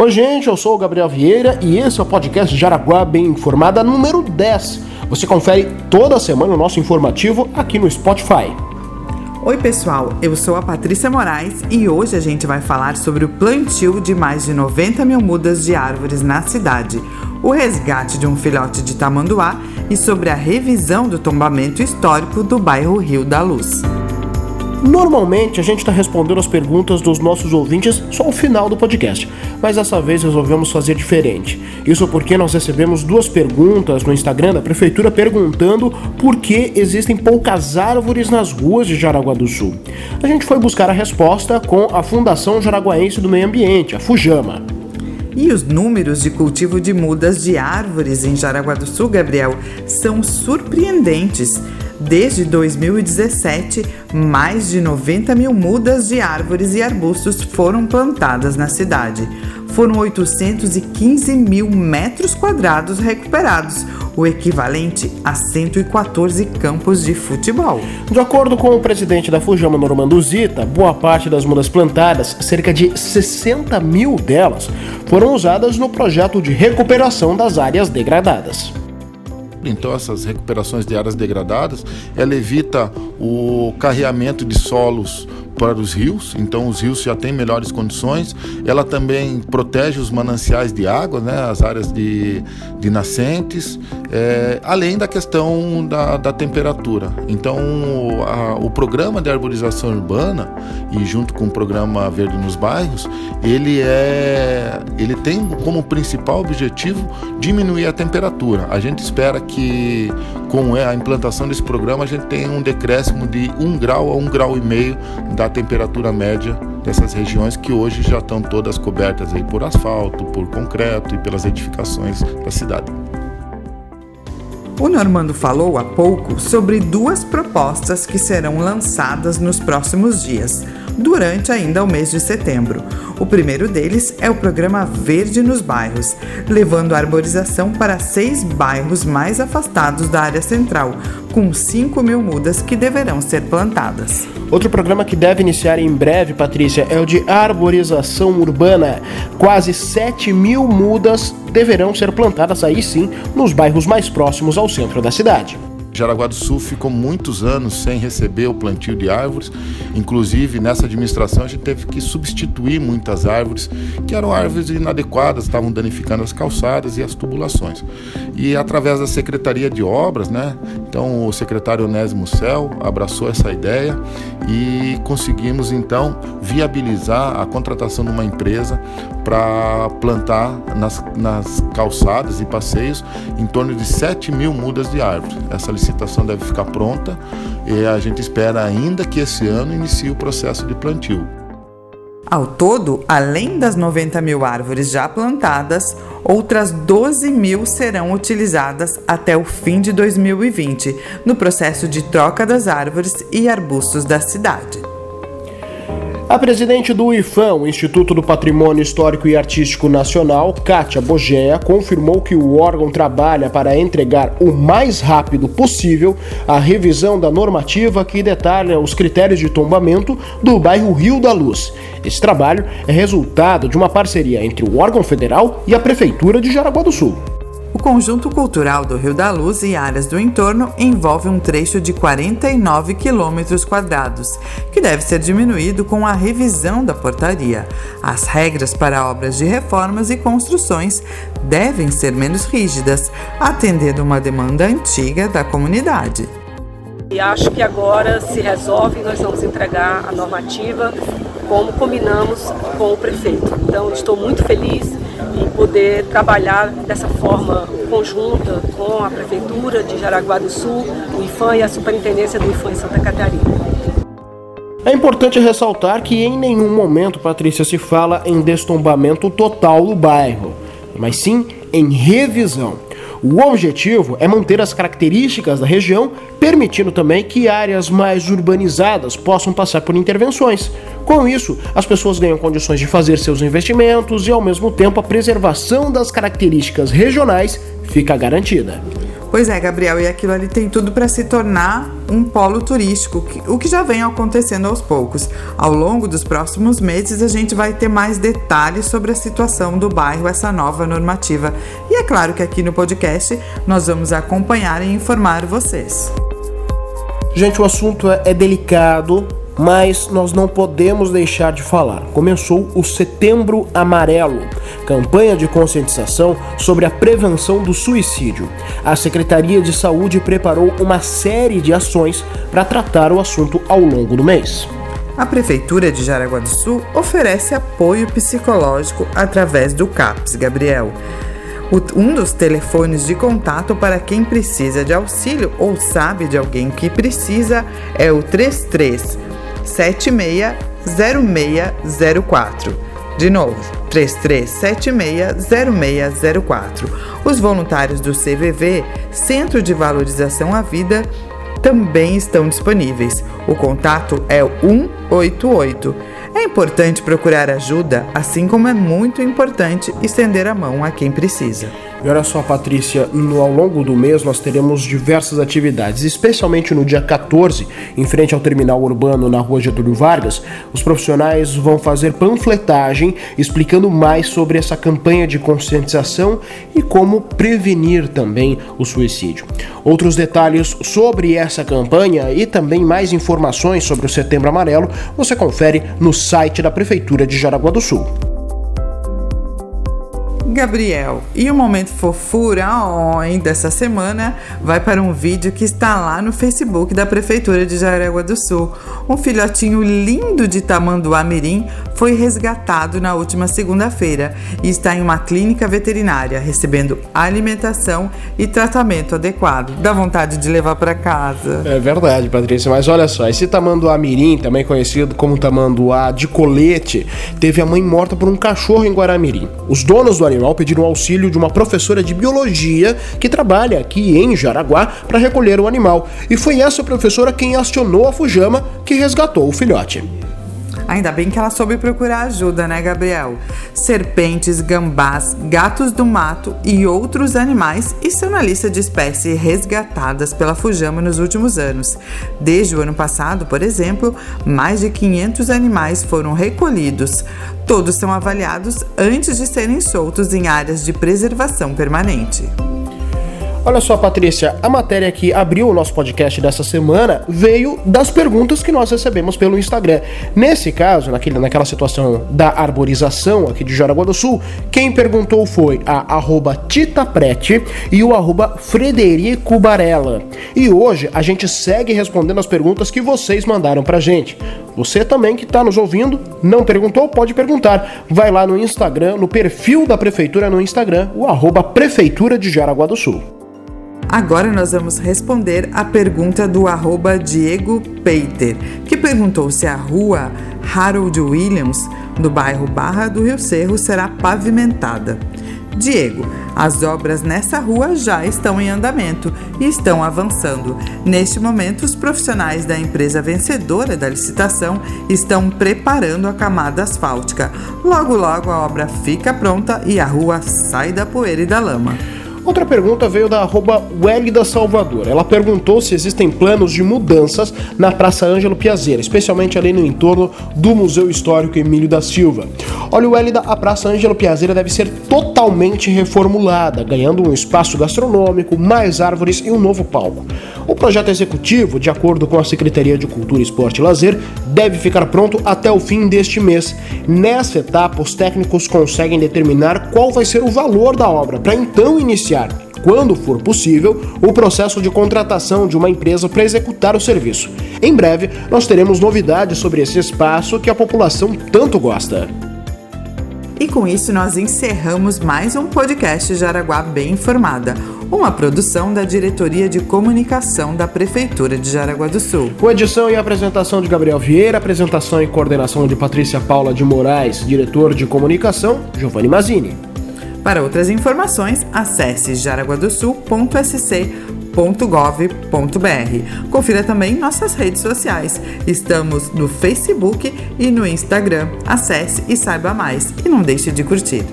Oi, gente, eu sou o Gabriel Vieira e esse é o podcast Jaraguá Bem Informada número 10. Você confere toda semana o nosso informativo aqui no Spotify. Oi, pessoal, eu sou a Patrícia Moraes e hoje a gente vai falar sobre o plantio de mais de 90 mil mudas de árvores na cidade, o resgate de um filhote de tamanduá e sobre a revisão do tombamento histórico do bairro Rio da Luz. Normalmente a gente está respondendo as perguntas dos nossos ouvintes só ao final do podcast, mas dessa vez resolvemos fazer diferente. Isso porque nós recebemos duas perguntas no Instagram da prefeitura perguntando por que existem poucas árvores nas ruas de Jaraguá do Sul. A gente foi buscar a resposta com a Fundação Jaraguaense do Meio Ambiente, a Fujama. E os números de cultivo de mudas de árvores em Jaraguá do Sul, Gabriel, são surpreendentes. Desde 2017, mais de 90 mil mudas de árvores e arbustos foram plantadas na cidade. Foram 815 mil metros quadrados recuperados, o equivalente a 114 campos de futebol. De acordo com o presidente da Fujama, Normando Zita, boa parte das mudas plantadas, cerca de 60 mil delas, foram usadas no projeto de recuperação das áreas degradadas. Então, essas recuperações de áreas degradadas, ela evita o carreamento de solos para os rios, então os rios já têm melhores condições. Ela também protege os mananciais de água, né, as áreas de, de nascentes, é, além da questão da, da temperatura. Então, a, o programa de arborização urbana, e junto com o programa Verde nos Bairros, ele, é, ele tem como principal objetivo diminuir a temperatura. A gente espera que com a implantação desse programa a gente tenha um decréscimo de 1 grau a 1 grau e meio da temperatura média dessas regiões que hoje já estão todas cobertas aí por asfalto, por concreto e pelas edificações da cidade. O Normando falou há pouco sobre duas propostas que serão lançadas nos próximos dias, durante ainda o mês de setembro. O primeiro deles é o programa Verde nos Bairros, levando a arborização para seis bairros mais afastados da área central, com 5 mil mudas que deverão ser plantadas. Outro programa que deve iniciar em breve, Patrícia, é o de arborização urbana. Quase 7 mil mudas deverão ser plantadas aí sim nos bairros mais próximos ao centro da cidade. Jaraguá do Sul ficou muitos anos sem receber o plantio de árvores. Inclusive, nessa administração, a gente teve que substituir muitas árvores, que eram árvores inadequadas, estavam danificando as calçadas e as tubulações. E através da Secretaria de Obras, né? Então, o secretário Onésimo Cel abraçou essa ideia e conseguimos, então, viabilizar a contratação de uma empresa para plantar nas, nas calçadas e passeios em torno de 7 mil mudas de árvores. Essa licitação deve ficar pronta e a gente espera ainda que esse ano inicie o processo de plantio. Ao todo, além das 90 mil árvores já plantadas, outras 12 mil serão utilizadas até o fim de 2020, no processo de troca das árvores e arbustos da cidade. A presidente do IFAM, Instituto do Patrimônio Histórico e Artístico Nacional, Kátia Bogea, confirmou que o órgão trabalha para entregar o mais rápido possível a revisão da normativa que detalha os critérios de tombamento do bairro Rio da Luz. Esse trabalho é resultado de uma parceria entre o órgão federal e a Prefeitura de Jaraguá do Sul. O conjunto cultural do Rio da Luz e áreas do entorno envolve um trecho de 49 quilômetros quadrados, que deve ser diminuído com a revisão da portaria. As regras para obras de reformas e construções devem ser menos rígidas, atendendo uma demanda antiga da comunidade. E acho que agora se resolve, nós vamos entregar a normativa como combinamos com o prefeito. Então estou muito feliz e poder trabalhar dessa forma conjunta com a Prefeitura de Jaraguá do Sul, o IFAM e a Superintendência do IFAM em Santa Catarina. É importante ressaltar que em nenhum momento, Patrícia, se fala em destombamento total do bairro, mas sim em revisão. O objetivo é manter as características da região, permitindo também que áreas mais urbanizadas possam passar por intervenções. Com isso, as pessoas ganham condições de fazer seus investimentos e, ao mesmo tempo, a preservação das características regionais fica garantida. Pois é, Gabriel, e aquilo ali tem tudo para se tornar um polo turístico, o que já vem acontecendo aos poucos. Ao longo dos próximos meses, a gente vai ter mais detalhes sobre a situação do bairro, essa nova normativa. E é claro que aqui no podcast nós vamos acompanhar e informar vocês. Gente, o assunto é, é delicado, mas nós não podemos deixar de falar. Começou o Setembro Amarelo, campanha de conscientização sobre a prevenção do suicídio. A Secretaria de Saúde preparou uma série de ações para tratar o assunto ao longo do mês. A Prefeitura de Jaraguá do Sul oferece apoio psicológico através do CAPS, Gabriel. Um dos telefones de contato para quem precisa de auxílio ou sabe de alguém que precisa é o 33 360604. De novo, 33760604. Os voluntários do CVV, Centro de Valorização à Vida, também estão disponíveis. O contato é o 188. É importante procurar ajuda, assim como é muito importante estender a mão a quem precisa. E olha só, Patrícia, no, ao longo do mês nós teremos diversas atividades, especialmente no dia 14, em frente ao terminal urbano na rua Getúlio Vargas, os profissionais vão fazer panfletagem explicando mais sobre essa campanha de conscientização e como prevenir também o suicídio. Outros detalhes sobre essa campanha e também mais informações sobre o Setembro Amarelo você confere no site da Prefeitura de Jaraguá do Sul. Gabriel, e o momento fofura oh, dessa semana vai para um vídeo que está lá no Facebook da Prefeitura de Jaraguá do Sul. Um filhotinho lindo de tamanduá mirim foi resgatado na última segunda-feira e está em uma clínica veterinária recebendo alimentação e tratamento adequado. Dá vontade de levar para casa. É verdade, Patrícia, mas olha só, esse tamanduá mirim, também conhecido como tamanduá de colete, teve a mãe morta por um cachorro em Guaramirim. Os donos do animal pediram auxílio de uma professora de biologia que trabalha aqui em Jaraguá para recolher o animal. E foi essa professora quem acionou a Fujama que resgatou o filhote. Ainda bem que ela soube procurar ajuda, né, Gabriel? Serpentes, gambás, gatos do mato e outros animais estão na lista de espécies resgatadas pela Fujama nos últimos anos. Desde o ano passado, por exemplo, mais de 500 animais foram recolhidos. Todos são avaliados antes de serem soltos em áreas de preservação permanente. Olha só, Patrícia, a matéria que abriu o nosso podcast dessa semana veio das perguntas que nós recebemos pelo Instagram. Nesse caso, naquele, naquela situação da arborização aqui de Jaraguá do Sul, quem perguntou foi a arroba Titaprete e o arroba Frederico Barella. E hoje a gente segue respondendo as perguntas que vocês mandaram pra gente. Você também que está nos ouvindo, não perguntou, pode perguntar. Vai lá no Instagram, no perfil da prefeitura no Instagram, o arroba Prefeitura de Jaraguá do Sul. Agora nós vamos responder a pergunta do Diego Peiter, que perguntou se a rua Harold Williams, do bairro Barra do Rio Cerro, será pavimentada. Diego, as obras nessa rua já estão em andamento e estão avançando. Neste momento, os profissionais da empresa vencedora da licitação estão preparando a camada asfáltica. Logo, logo a obra fica pronta e a rua sai da poeira e da lama. Outra pergunta veio da arroba Salvador. Ela perguntou se existem planos de mudanças na Praça Ângelo Piazeira, especialmente ali no entorno do Museu Histórico Emílio da Silva. Olha, Wélida, a Praça Ângelo Piazeira deve ser totalmente reformulada, ganhando um espaço gastronômico, mais árvores e um novo palco. O projeto executivo, de acordo com a Secretaria de Cultura, Esporte e Lazer, deve ficar pronto até o fim deste mês. Nessa etapa, os técnicos conseguem determinar qual vai ser o valor da obra, para então iniciar iniciar, quando for possível, o processo de contratação de uma empresa para executar o serviço. Em breve, nós teremos novidades sobre esse espaço que a população tanto gosta. E com isso nós encerramos mais um podcast Jaraguá Bem Informada, uma produção da Diretoria de Comunicação da Prefeitura de Jaraguá do Sul. Com edição e apresentação de Gabriel Vieira, apresentação e coordenação de Patrícia Paula de Moraes, diretor de comunicação, Giovanni Mazini. Para outras informações, acesse jaraguadosul.sc.gov.br. Confira também nossas redes sociais. Estamos no Facebook e no Instagram. Acesse e saiba mais. E não deixe de curtir.